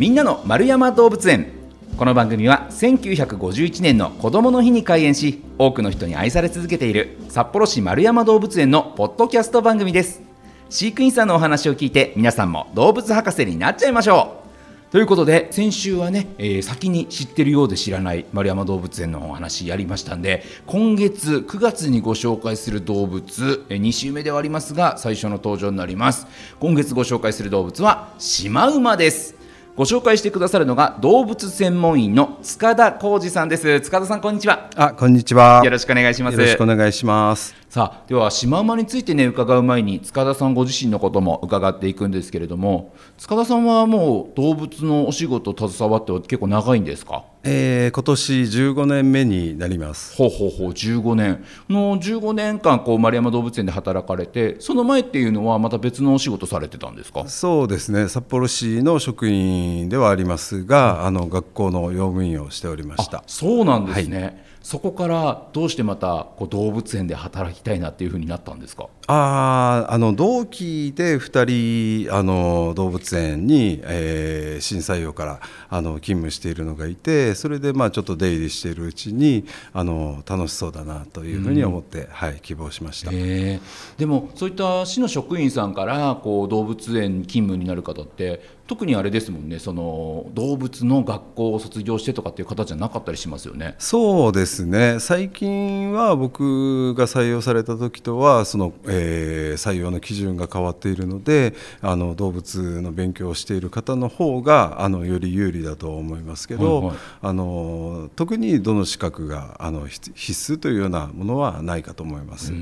みんなの丸山動物園。この番組は1951年の子どもの日に開園し多くの人に愛され続けている札幌市丸山動物園のポッドキャスト番組です。飼育員さんのお話を聞いて皆さんも動物博士になっちゃいましょう。ということで先週はね、えー、先に知ってるようで知らない丸山動物園のお話やりましたんで今月9月にご紹介する動物、えー、2週目ではありますが最初の登場になります。今月ご紹介する動物はシマウマです。ご紹介してくださるのが動物専門員の塚田浩二さんです。塚田さんこんにちは。あこんにちは。よろしくお願いします。よろしくお願いしますさあではシマウマについてね伺う前に塚田さんご自身のことも伺っていくんですけれども塚田さんはもう動物のお仕事携わって結構長いんですか？えー、今年15年目になります。ほうほうほう15年。の15年間こう丸山動物園で働かれてその前っていうのはまた別のお仕事されてたんですか？そうですね。札幌市の職員ではありますが、あの学校の用務員をしておりました。そうなんですね、はいそこからどうしてまたこう動物園で働きたいなっていうふうになったんですか？ああの同期で2人あの動物園に、えー、震災用からあの勤務しているのがいてそれでまあちょっと出入りしているうちにあの楽しそうだなというふうに思って、うん、はい、希望しました、でもそういった市の職員さんからこう動物園勤務になる方って特にあれですもんねその動物の学校を卒業してとかっていう方じゃなかったりしますよね。そうですね。最近は僕が採用された時とはその、えー、採用の基準が変わっているのであの動物の勉強をしている方の方があのより有利だと思いますけど、はいはい、あの特にどの資格があの必須というようなものはないかと思います。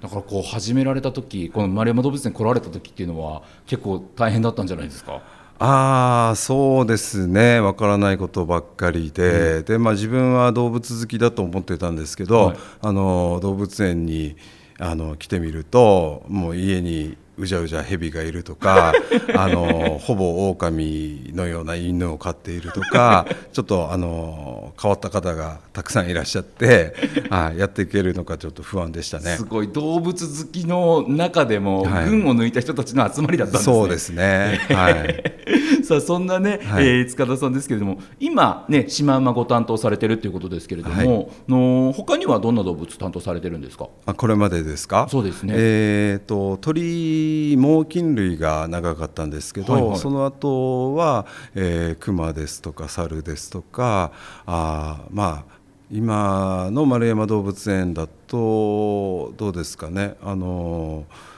だからこう始められた時この丸山動物園来られた時っていうのは結構大変だったんじゃないですか？ああそうですね。わからないことばっかりで。うん、でまあ、自分は動物好きだと思ってたんですけど、はい、あの動物園にあの来てみるともう家にうじゃうじゃ蛇がいるとか あのほぼ狼のような犬を飼っているとか ちょっとあの変わった方がたくさんいらっしゃって、はい、やっていけるのかちょっと不安でしたね。すごい動物好きの中でも、群を抜いた人たちの集まりだったんですね。そうですね、はい。さあそんなね、はい、えー、塚田さんですけれども今ねシマウマご担当されてるっていうことですけれども、はい、の他にはどんな動物担当されてるんですか？あこれまでですか？そうですね。えっ、ー、と鳥猛禽類が長かったんですけど、はいはい、その後は、えー、クマですとか猿ですとかあまあ今の丸山動物園だとどうですかね。あのー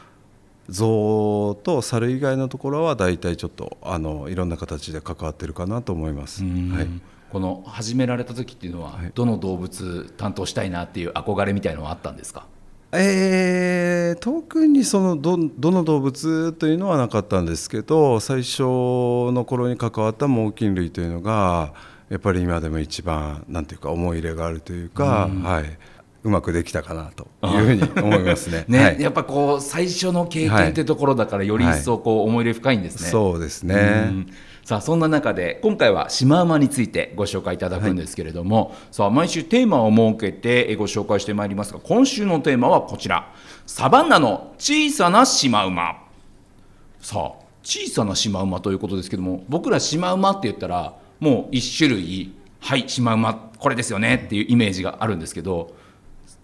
象と猿以外のところは大体ちょっとあのいろんな形で関わってるかなと思います。はい、この始められた時っていうのは、はい、どの動物担当したいなっていう憧れみたいのはあったんですか？えー、特にそのどどの動物というのはなかったんですけど最初の頃に関わった猛禽類というのがやっぱり今でも一番なんていうか思い入れがあるというか、うはい、うまくできたかなというふうに思いますね。ね、はい、やっぱこう最初の経験ってところだからより一層こう思い入れ深いんですね。はい、そうですね。さあそんな中で今回はシマウマについてご紹介いただくんですけれども、はい、さあ毎週テーマを設けてご紹介してまいりますが今週のテーマはこちら。サバンナの小さなシマウマ。さあ小さなシマウマということですけども僕らシマウマって言ったらもう1種類。はいシマウマこれですよねっていうイメージがあるんですけど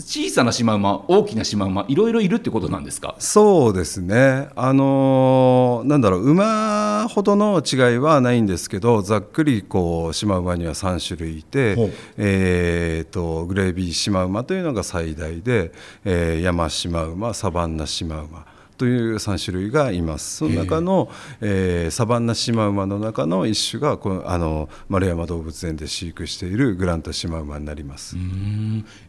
小さなシマウマ大きなシマウマいろいろいるってことなんですか？そうですね。あのなんだろう馬ほどの違いはないんですけどざっくりこうシマウマには3種類いて、えーと、グレービーシマウマというのが最大で、えー、山シマウマサバンナシマウマという3種類がいます。その中の、えー、サバンナシマウマの中の一種がこのあの丸山動物園で飼育しているグランタシマウマになります。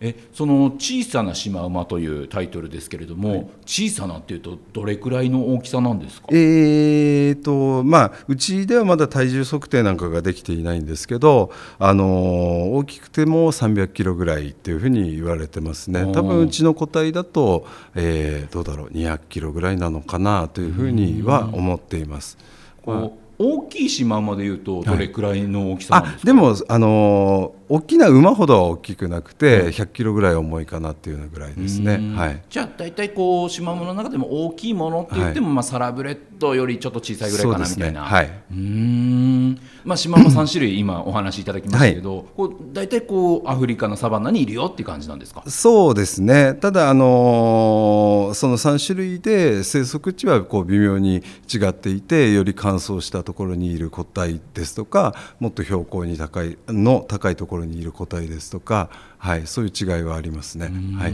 えその小さなシマウマというタイトルですけれども、はい、小さなっていうとどれくらいの大きさなんですか？えーとまあうちではまだ体重測定なんかができていないんですけどあの大きくても300キロぐらいっていうふうに言われてますね。多分うちの個体だと、えー、どうだろう200キロぐらいぐらいなのかなというふうには思っています。こう大きい島までいうとどれくらいの大きさですか、はい、でもあの大きな馬ほどは大きくなくて100キロぐらい重いかなっていうぐらいですね、はい、じゃあ大体こう島物の中でも大きいものって言っても、はい、まあ、サラブレッドよりちょっと小さいぐらいかなみたいな、ね、はい、うん。まあ、島も3種類今お話しいただきましたけど、はい、こう大体こうアフリカのサバンナにいるよっていう感じなんですか？そうですね。ただ、あのー、その3種類で生息地はこう微妙に違っていてより乾燥したところにいる個体ですとかもっと標高に高いの高いところにいる個体ですとかはい、そういう違いはありますね。はい、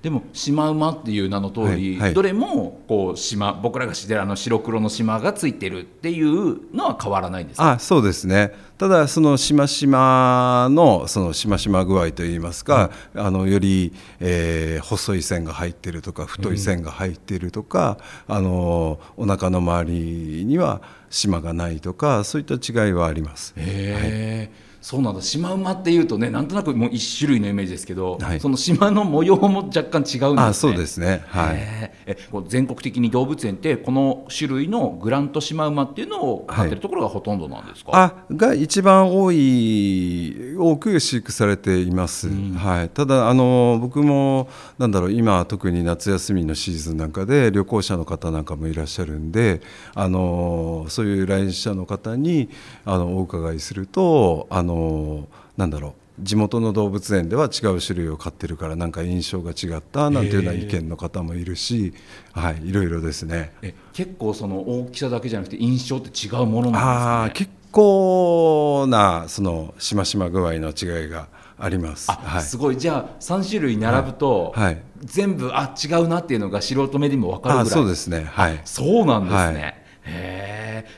でもシマウマっていう名の通り、はいはい、どれもこう島僕らが知ってるあの白黒の島がついてるっていうのは変わらないんですあそうですね。ただそのしましまのそのしましま具合といいますか、うん、あのより、えー、細い線が入ってるとか太い線が入っているとか、うん、あのお腹の周りには島がないとかそういった違いはあります。へー、はいそうなんだ。シマウマっていうとねなんとなくもう一種類のイメージですけど、はい、その島の模様も若干違うんですね。あそうですね、はい、え全国的に動物園ってこの種類のグラントシマウマっていうのを飼ってるところがほとんどなんですか、はい、あが一番多い多く飼育されています、うん、はい、ただあの僕もなんだろう今特に夏休みのシーズンなんかで旅行者の方なんかもいらっしゃるんであのそういう来園者の方にあのお伺いするとあののなんだろう地元の動物園では違う種類を飼ってるからなんか印象が違ったなんていうような意見の方もいるし、はい、いろいろですね。え結構その大きさだけじゃなくて印象って違うものなんですか、ね、結構なそのしましま具合の違いがあります。はい、すごい。じゃあ3種類並ぶと、はい、全部あ違うなっていうのが素人目でも分かるぐらい。そうですね。はい。そうなんですね、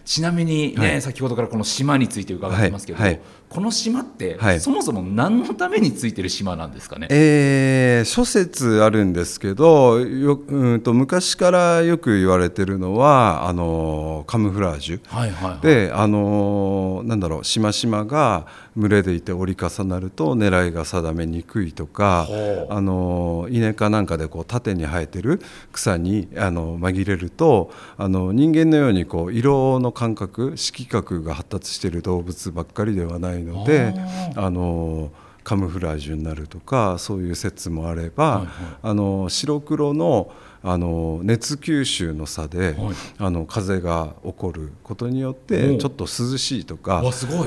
ちなみにね、はい、先ほどからこの島について伺ってますけど、はい。はい、この島って、そもそも何のためについてる島なんですかね、えー、諸説あるんですけどようんと昔からよく言われてるのはあのカムフラージュ、はいはいはい、であのなんだろうしましまが群れでいて折り重なると狙いが定めにくいとかあの稲かなんかでこう縦に生えてる草にあの紛れるとあの人間のようにこう色の感覚色覚が発達している動物ばっかりではないのであのカムフラージュになるとかそういう説もあれば、はいはい、あの白黒のあの熱吸収の差で、はい、あの風が起こることによってちょっと涼しいとか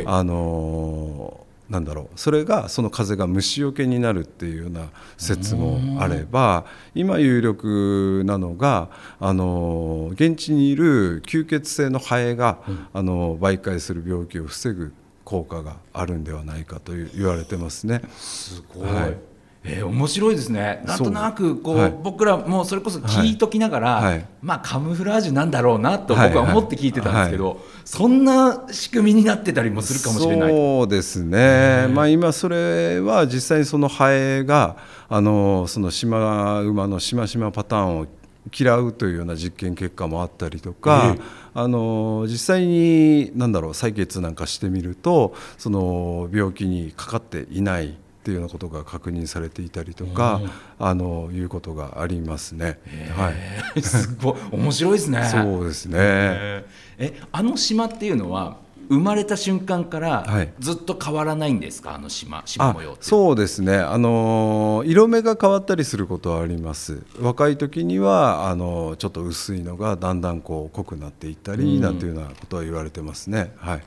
あのなんだろう。それがその風が虫よけになるっていうような説もあれば今有力なのがあの現地にいる吸血性のハエが、うん、あの媒介する病気を防ぐ効果があるんではないかと言われてますね。すごい、はい。えー、面白いですね。なんとなくこう、はい、僕らもそれこそ聞いときながら、はい、まあカムフラージュなんだろうなと僕は思って聞いてたんですけど、はい。はい、そんな仕組みになってたりもするかもしれない。そうですね、まあ、今それは実際にそのハエがあのそのシマウマのしましまパターンを嫌うというような実験結果もあったりとか、えー、あの実際に何だろう採血なんかしてみるとその病気にかかっていないっていうようなことが確認されていたりとか、あのいうことがありますね。はい、すごい面白いですね。そうですね。え、あの島っていうのは生まれた瞬間からずっと変わらないんですか、はい、あの島島模様そうですね。あの色目が変わったりすることはあります。若い時にはあのちょっと薄いのがだんだんこう濃くなっていったり、なんていうようなことは言われてますね。はい。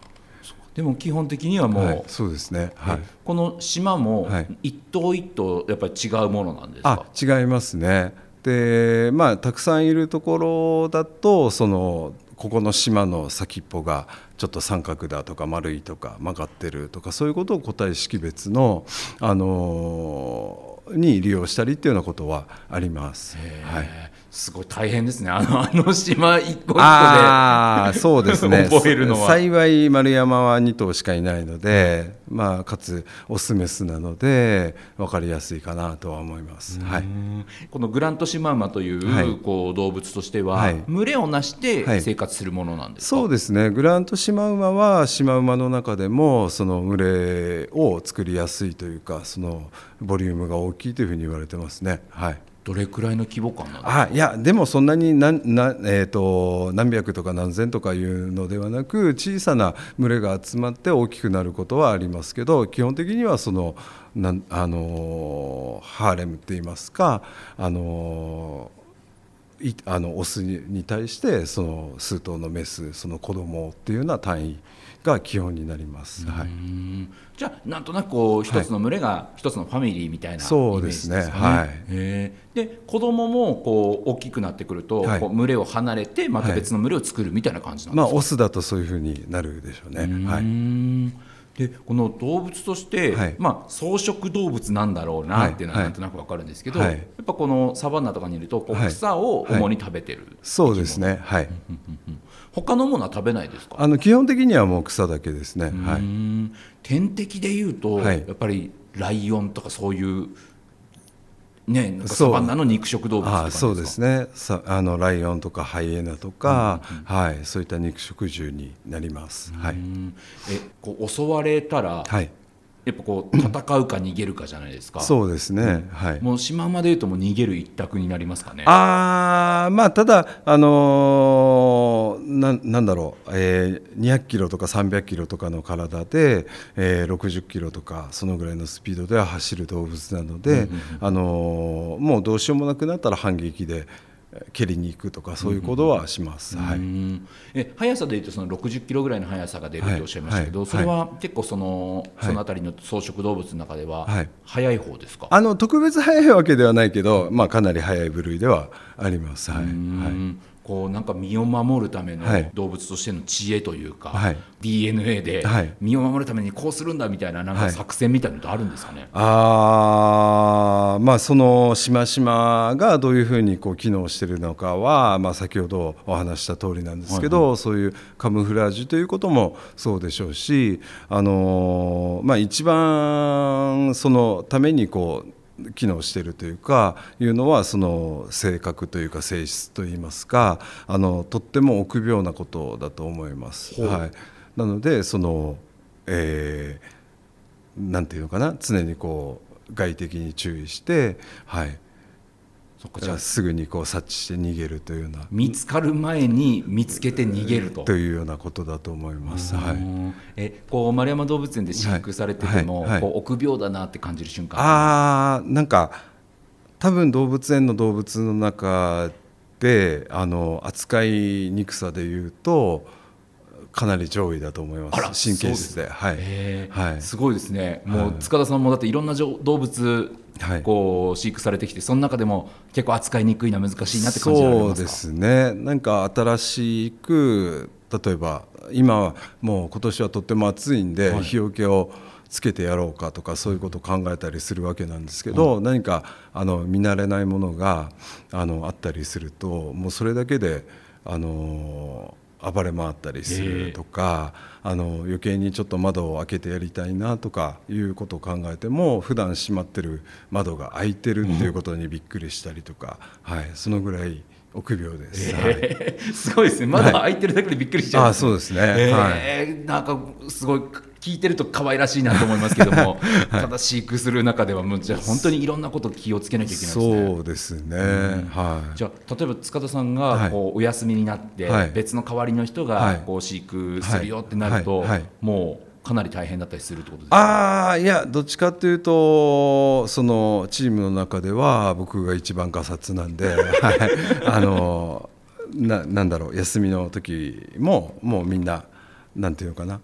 でも基本的にはもう、はい、そうですね、はい、この島も一頭一頭やっぱり違うものなんですか、違いますね。でまあたくさんいるところだとそのここの島の先っぽがちょっと三角だとか丸いとか曲がってるとかそういうことを個体識別の、あのー、に利用したりっていうようなことはあります。はい。すごい大変ですね。あのあの島一個一個であそうですね。覚えるのは。幸い丸山は2頭しかいないので、まあ、かつオスメスなので分かりやすいかなとは思います、はい、このグラントシマウマというはい、こう動物としては、はい、群れをなして生活するものなんですか、そうですね。グラントシマウマはシマウマの中でもその群れを作りやすいというかそのボリュームが大きいというふうに言われてますね。はいどれくらいの規模感なんあいやでもそんなに何な、えーと、何百とか何千とかいうのではなく小さな群れが集まって大きくなることはありますけど基本的にはそのなあのハーレムって言いますかあのいあのオスに対してその数頭のメスその子供っていうような単位が基本になります。はい。じゃあなんとなくこう一つの群れが一つのファミリーみたいなイメそうージでねですすかね。はいへーで子供もこう大きくなってくると、はいこう群れを離れてまた別の群れを作るみたいな感じなんですか？まあオスだとそういうふうになるでしょうね。はうーい。んでこの動物として、はいまあ、草食動物なんだろうなっていうのははいなんとなく分かるんですけど、はいやっぱこのサバンナとかにいるとこうはい草を主に食べてる、そうですね。はい。他のものは食べないですか？あの基本的にはもう草だけですね。はい。ん天敵でいうと、はい。やっぱりライオンとかそういうねなんかそうサバンナの肉食動物そうですね。さあのライオンとかハイエナとか、はい、そういった肉食獣になります。はい、うんえこう襲われたら、はい、やっぱこう戦うか逃げるかじゃないですか？そうですね。はい。もうシマウマでいうともう逃げる一択になりますかね？あーまあただあのーなんなんだろう、えー、200キロとか300キロとかの体で、えー、60キロとかそのぐらいのスピードでは走る動物なので、あのーもうどうしようもなくなったら反撃でえー蹴りに行くとかそういうことはします。はうい。ん。え速さでいうとその60キロぐらいの速さが出るっておっしゃいましたけど、はい。それは結構その、はい。そのあたりの草食動物の中でははい。速い方ですか、あの特別速いわけではないけど、まあかなり速い部類ではあります。はい。こうなんか身を守るためのはい。動物としての知恵というか、はい。DNA ではい。身を守るためにこうするんだみたいななんかはい。作戦みたいなのってあるんですかね、あーまあそのしましまがどういうふうにこう機能しているのかは、まあ、先ほどお話した通りなんですけど、そういうカムフラージュということもそうでしょうし、あのーまあ、一番そのためにこう機能しているというかいうのはその性格というか性質といいますかあのとっても臆病なことだと思います。はい、なのでその、えーなんていうのかな常にこう外敵に注意して、はい、そじゃあ。すぐにこう察知して逃げるというような。見つかる前に見つけて逃げると。というようなことだと思います。はい、うんえこう丸山動物園で飼育されてても、はい。はい。はい。こう臆病だなって感じる瞬間。あーなんか多分動物園の動物の中であの扱いにくさでいうとかなり上位だと思います。神経質で。はい、はい。すごいですね、もうはい。塚田さんもだっていろんなじょ動物、はい。こう飼育されてきてその中でも結構扱いにくいな難しいなって感じられますか？そうですね。なんか新しく例えば今はもう今年はとっても暑いんで、はい。日よけをつけてやろうかとかそういうことを考えたりするわけなんですけど、何かあの見慣れないものがあのあったりするともうそれだけであの暴れ回ったりするとか、あの余計にちょっと窓を開けてやりたいなとかいうことを考えても普段閉まってる窓が開いてるっていうことにびっくりしたりとか、はい、そのぐらい臆病です。はい。えーすごいですね。まだ開い。てるだけでびっくりしちゃう、あそうですね。えーなんかすごい聞いてると可愛らしいなと思いますけども、ただ飼育する中ではもうじゃあ本当にいろんなこと気をつけなきゃいけないですね。そうですね、はい。じゃあ例えば塚田さんはい。がこうお休みになって、はい。別の代わりの人がはい。こう飼育するよってなると、はい。はい。はい。もうかなり大変だったりするってことですか？ああいやどっちかというとそのチームの中では僕が一番がさつなんで、はい、あのななんだろう休みの時ももうみんななんていうのかな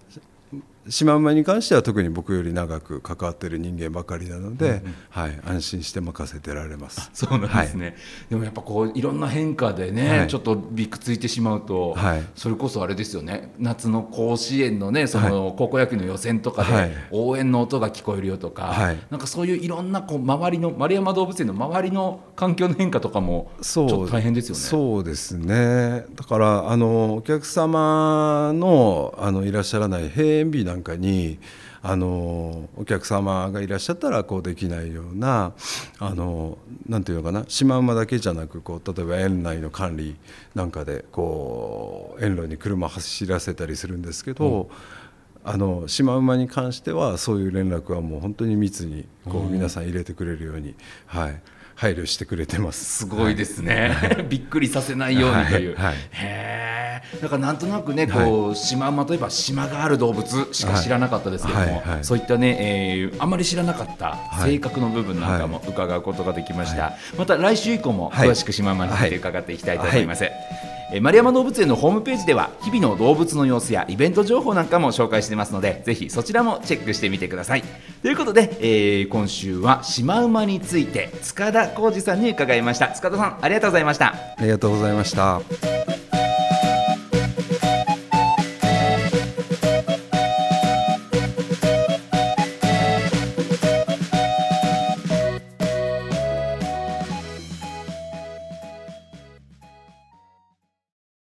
シマウマに関しては特に僕より長く関わっている人間ばかりなので、はい、安心して任せてられます。そうなんですね、でもやっぱこういろんな変化でね、はい。ちょっとびっくついてしまうと、はい。それこそあれですよね。夏の甲子園のねその高校野球の予選とかはい。で応援の音が聞こえるよとか、はい。なんかそういういろんなこう周りの丸山動物園の周りの環境の変化とかもちそう。ょっと大変ですよね。そうですね。だからあのお客様のあのいらっしゃらない閉園日なんかにあのお客様がいらっしゃったらこうできないようなあのなんていうのかなシマウマだけじゃなくこう例えば園内の管理なんかでこう園路に車走らせたりするんですけど、あのシマウマに関してはそういう連絡はもう本当に密にこう皆さん入れてくれるように、はい、配慮してくれてます。すごいですね、びっくりさせないようにという。はい。はい。へえだからなんとなくねこう、シマウマといえば島がある動物しか知らなかったですけども、そういったね、えーあまり知らなかった性格の部分なんかも伺うことができました、また来週以降も詳しくシマウマについて伺っていきたいと思います、えー丸山動物園のホームページでは日々の動物の様子やイベント情報なんかも紹介してますのでぜひそちらもチェックしてみてください。ということで、えー今週はシマウマについて塚田浩二さんに伺いました。塚田さんありがとうございました。ありがとうございました。